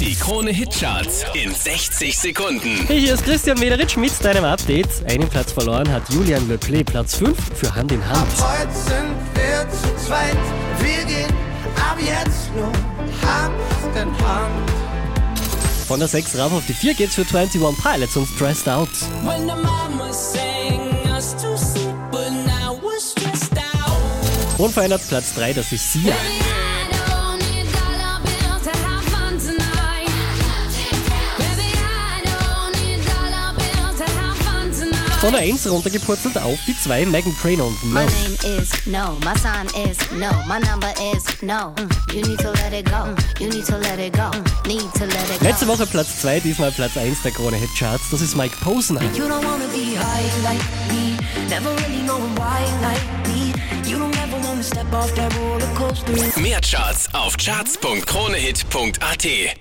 Die Krone Hitcharts in 60 Sekunden. Hey, hier ist Christian Mederitsch mit deinem Update. Einen Platz verloren hat Julian Le Play, Platz 5 für Hand in Hand. Heute sind wir zu zweit. Wir gehen ab jetzt nur Hand in Hand. Von der 6 rauf auf die 4 geht's für 21 Pilots und Stressed Out. When the mama sang us to sleep, but now we're stressed out. Unverändert Platz 3, das ist Sia. Baby, Von der 1 runtergepurzelt auf die 2, Megan Trainor und No. My name is no, my sign is no, my number is no. Mm, You need to let it go, Mm, you need to let it go, Mm, need to let it go. Letzte Woche Platz 2, diesmal Platz 1 der Krone Hitcharts. Das ist Mike Posner. You don't wanna be high like me. Never really knowing why like me. You don't ever wanna step off that roller coaster. Mehr Charts auf charts.kronehit.at.